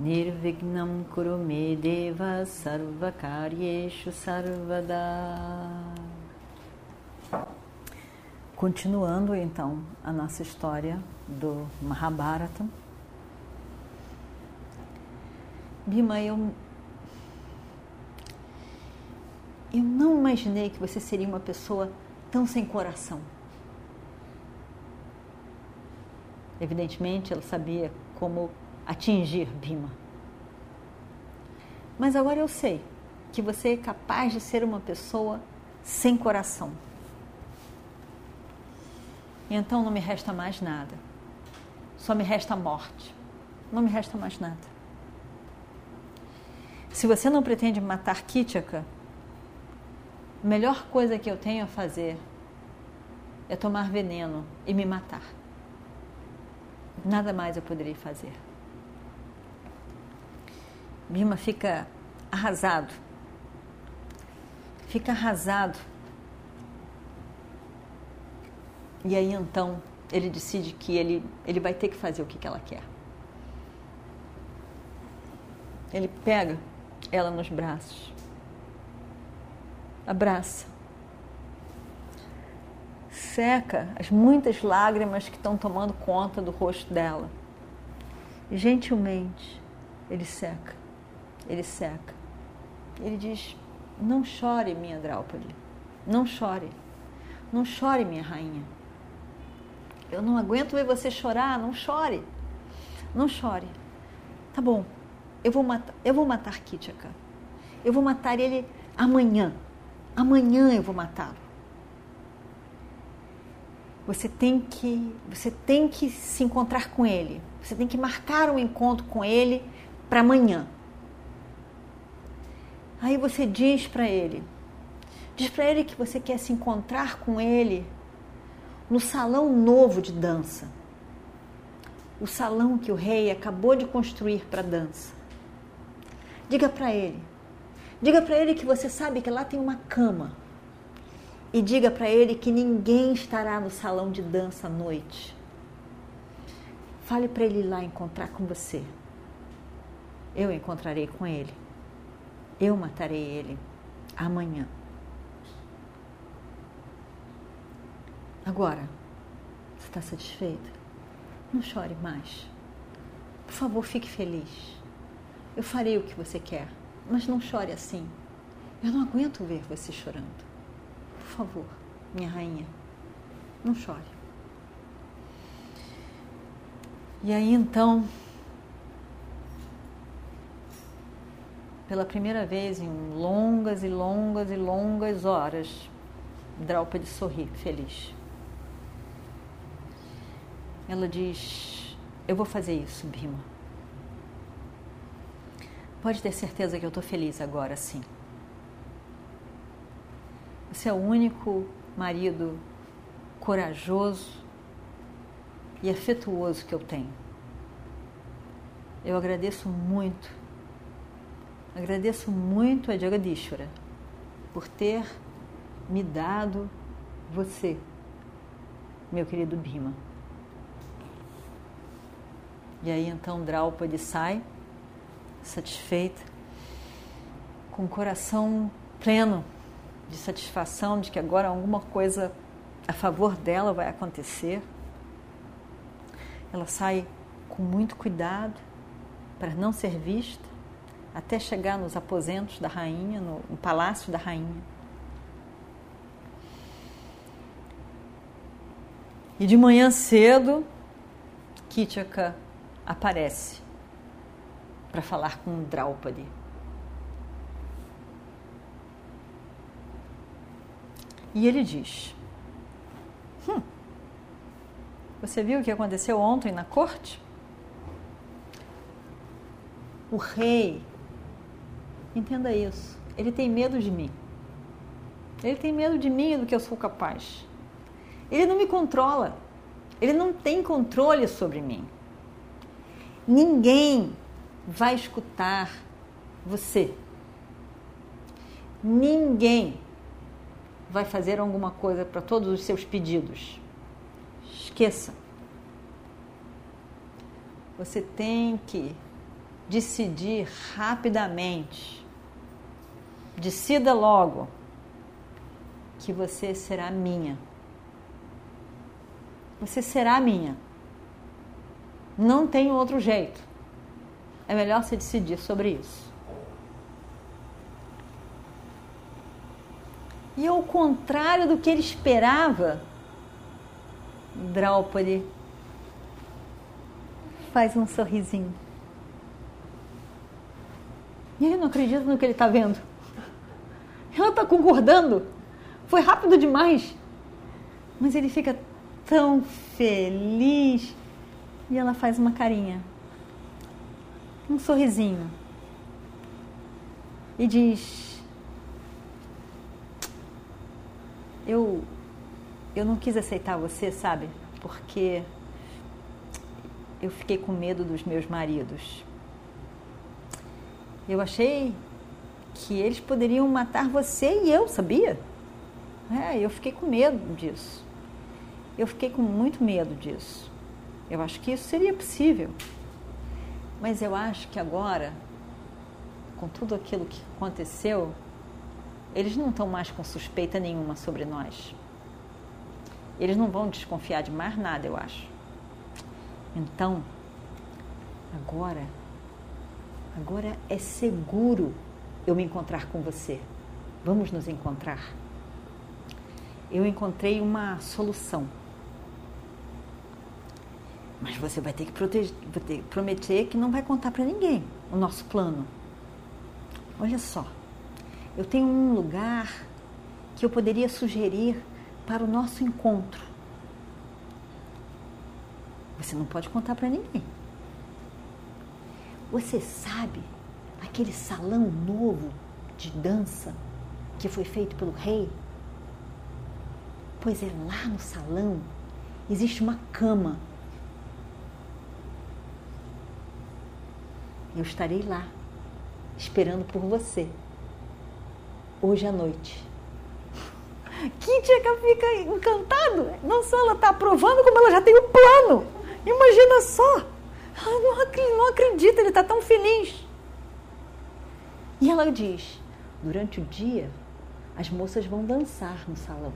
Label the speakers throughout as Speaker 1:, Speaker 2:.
Speaker 1: Nirvignam Kurume Deva Sarvakaryeshu Sarvada Continuando então a nossa história do Mahabharata. Bima, eu, eu não imaginei que você seria uma pessoa tão sem coração. Evidentemente, ela sabia como atingir Bima. Mas agora eu sei que você é capaz de ser uma pessoa sem coração. Então não me resta mais nada. Só me resta a morte. Não me resta mais nada. Se você não pretende matar Kitchaka, a melhor coisa que eu tenho a fazer é tomar veneno e me matar. Nada mais eu poderei fazer. Bima fica arrasado. Fica arrasado E aí então ele decide que ele, ele vai ter que fazer o que, que ela quer. Ele pega ela nos braços, abraça, seca as muitas lágrimas que estão tomando conta do rosto dela. E gentilmente ele seca, ele seca. Ele diz: Não chore, minha Draupadi, não chore, não chore, minha rainha. Eu não aguento ver você chorar, não chore. Não chore. Tá bom. Eu vou matar, eu vou matar Kitchaka. Eu vou matar ele amanhã. Amanhã eu vou matá-lo. Você tem que, você tem que se encontrar com ele. Você tem que marcar um encontro com ele para amanhã. Aí você diz para ele, diz para ele que você quer se encontrar com ele no salão novo de dança. O salão que o rei acabou de construir para dança. Diga para ele. Diga para ele que você sabe que lá tem uma cama. E diga para ele que ninguém estará no salão de dança à noite. Fale para ele ir lá encontrar com você. Eu encontrarei com ele. Eu matarei ele amanhã. Agora, você está satisfeita? Não chore mais. Por favor, fique feliz. Eu farei o que você quer, mas não chore assim. Eu não aguento ver você chorando. Por favor, minha rainha, não chore. E aí então, pela primeira vez em longas e longas e longas horas, Draupadi sorri feliz. Ela diz: Eu vou fazer isso, Bima. Pode ter certeza que eu estou feliz agora, sim. Você é o único marido corajoso e afetuoso que eu tenho. Eu agradeço muito, agradeço muito a Jagadishwara por ter me dado você, meu querido Bima. E aí então Draupadi sai, satisfeita, com o coração pleno de satisfação de que agora alguma coisa a favor dela vai acontecer. Ela sai com muito cuidado para não ser vista, até chegar nos aposentos da rainha, no, no palácio da rainha. E de manhã cedo, Kitchaka aparece para falar com Draupadi. E ele diz: hum, Você viu o que aconteceu ontem na corte? O rei Entenda isso. Ele tem medo de mim. Ele tem medo de mim e do que eu sou capaz. Ele não me controla. Ele não tem controle sobre mim. Ninguém vai escutar você. Ninguém vai fazer alguma coisa para todos os seus pedidos. Esqueça. Você tem que decidir rapidamente. Decida logo que você será minha. Você será minha. Não tem outro jeito. É melhor você decidir sobre isso. E ao contrário do que ele esperava, Draupadi faz um sorrisinho. E ele não acredita no que ele está vendo. Ela está concordando. Foi rápido demais. Mas ele fica tão feliz. E ela faz uma carinha. Um sorrisinho. E diz: Eu eu não quis aceitar você, sabe? Porque eu fiquei com medo dos meus maridos. Eu achei que eles poderiam matar você e eu, sabia? É, eu fiquei com medo disso. Eu fiquei com muito medo disso. Eu acho que isso seria possível. Mas eu acho que agora, com tudo aquilo que aconteceu, eles não estão mais com suspeita nenhuma sobre nós. Eles não vão desconfiar de mais nada, eu acho. Então, agora, agora é seguro eu me encontrar com você. Vamos nos encontrar. Eu encontrei uma solução. Mas você vai ter que proteger, ter, prometer que não vai contar para ninguém o nosso plano. Olha só, eu tenho um lugar que eu poderia sugerir para o nosso encontro. Você não pode contar para ninguém. Você sabe aquele salão novo de dança que foi feito pelo rei? Pois é, lá no salão existe uma cama. Eu estarei lá, esperando por você, hoje à noite. Kitcheka fica encantado. Não só ela está aprovando, como ela já tem um plano. Imagina só! Ela não, não acredita, ele está tão feliz. E ela diz: durante o dia, as moças vão dançar no salão,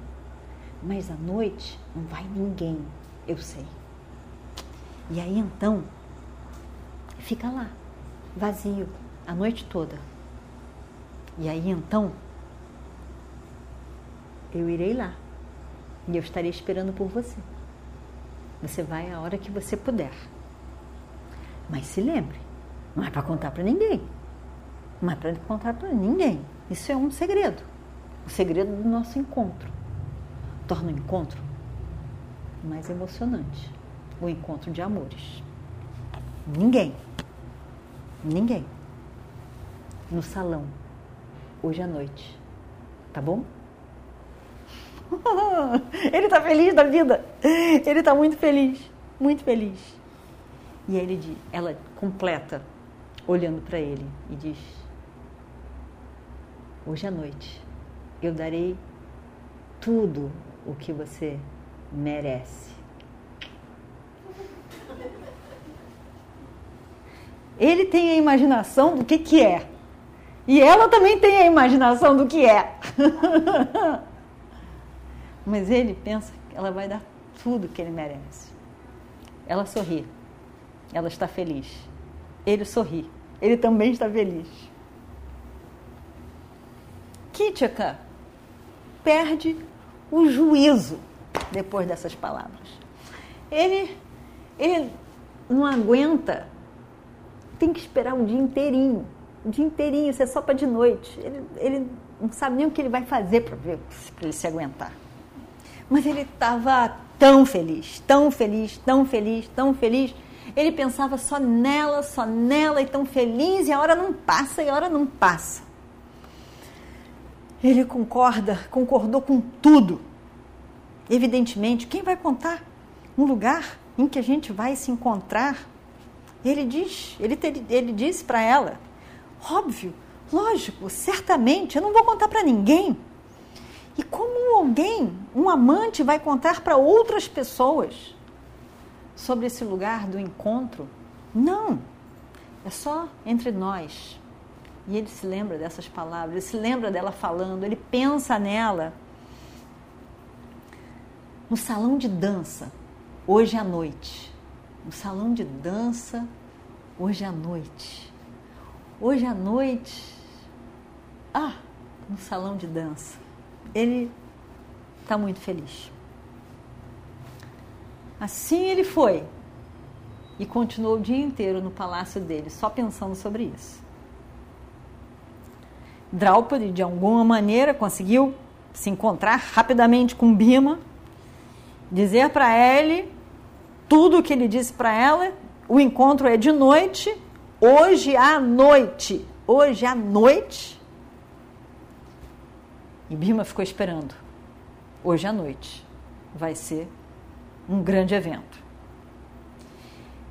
Speaker 1: mas à noite não vai ninguém, eu sei. E aí então, fica lá, vazio, a noite toda. E aí então, eu irei lá e eu estarei esperando por você. Você vai a hora que você puder. Mas se lembre, não é para contar para ninguém. É para contar para ninguém. Isso é um segredo. O segredo do nosso encontro. Torna o encontro mais emocionante. O encontro de amores. Ninguém. Ninguém. No salão. Hoje à noite. Tá bom? ele está feliz da vida. Ele está muito feliz, muito feliz. E ele, ela completa, olhando para ele, e diz: Hoje à noite eu darei tudo o que você merece. Ele tem a imaginação do que, que é. E ela também tem a imaginação do que é. Mas ele pensa que ela vai dar tudo que ele merece. Ela sorri. Ela está feliz. Ele sorri. Ele também está feliz. Kitchaka perde o juízo depois dessas palavras. Ele, ele não aguenta, tem que esperar o dia inteirinho. O dia inteirinho, isso é só para de noite. Ele, ele não sabe nem o que ele vai fazer para ele se aguentar. Mas ele estava tão feliz, tão feliz, tão feliz, tão feliz. Ele pensava só nela, só nela e tão feliz, e a hora não passa, e a hora não passa. Ele concorda, concordou com tudo. Evidentemente, quem vai contar um lugar em que a gente vai se encontrar? Ele diz, ele, ele disse para ela, óbvio, lógico, certamente, eu não vou contar para ninguém. E como alguém, um amante, vai contar para outras pessoas sobre esse lugar do encontro? Não, é só entre nós. E ele se lembra dessas palavras, ele se lembra dela falando, ele pensa nela. No salão de dança, hoje à noite. No salão de dança, hoje à noite. Hoje à noite. Ah, no salão de dança. Ele está muito feliz. Assim ele foi e continuou o dia inteiro no palácio dele, só pensando sobre isso. Draupadi, de alguma maneira, conseguiu se encontrar rapidamente com Bima, dizer para ele tudo o que ele disse para ela. O encontro é de noite, hoje à noite. Hoje à noite. E Bima ficou esperando. Hoje à noite vai ser um grande evento.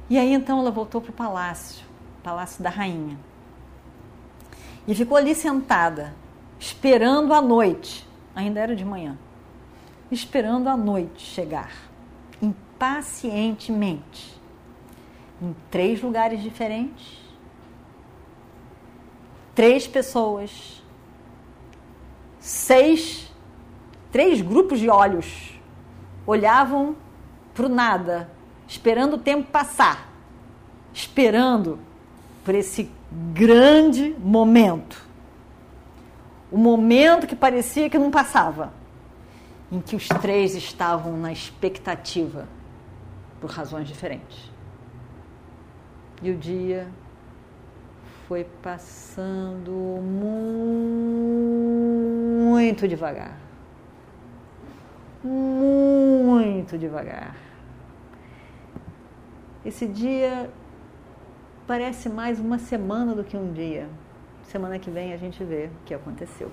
Speaker 1: E aí então ela voltou para o palácio, palácio da rainha e ficou ali sentada, esperando a noite, ainda era de manhã, esperando a noite chegar, impacientemente, em três lugares diferentes, três pessoas, seis, três grupos de olhos. Olhavam para o nada, esperando o tempo passar, esperando por esse grande momento. O momento que parecia que não passava, em que os três estavam na expectativa, por razões diferentes. E o dia foi passando muito devagar. Muito devagar. Esse dia parece mais uma semana do que um dia. Semana que vem a gente vê o que aconteceu.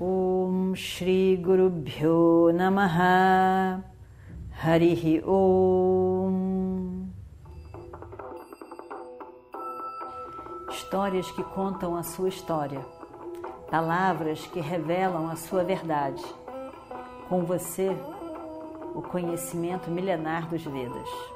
Speaker 1: Om Shri Guru Bhyo Namaha Harihi Om Histórias que contam a sua história, palavras que revelam a sua verdade. Com você, o conhecimento milenar dos Vedas.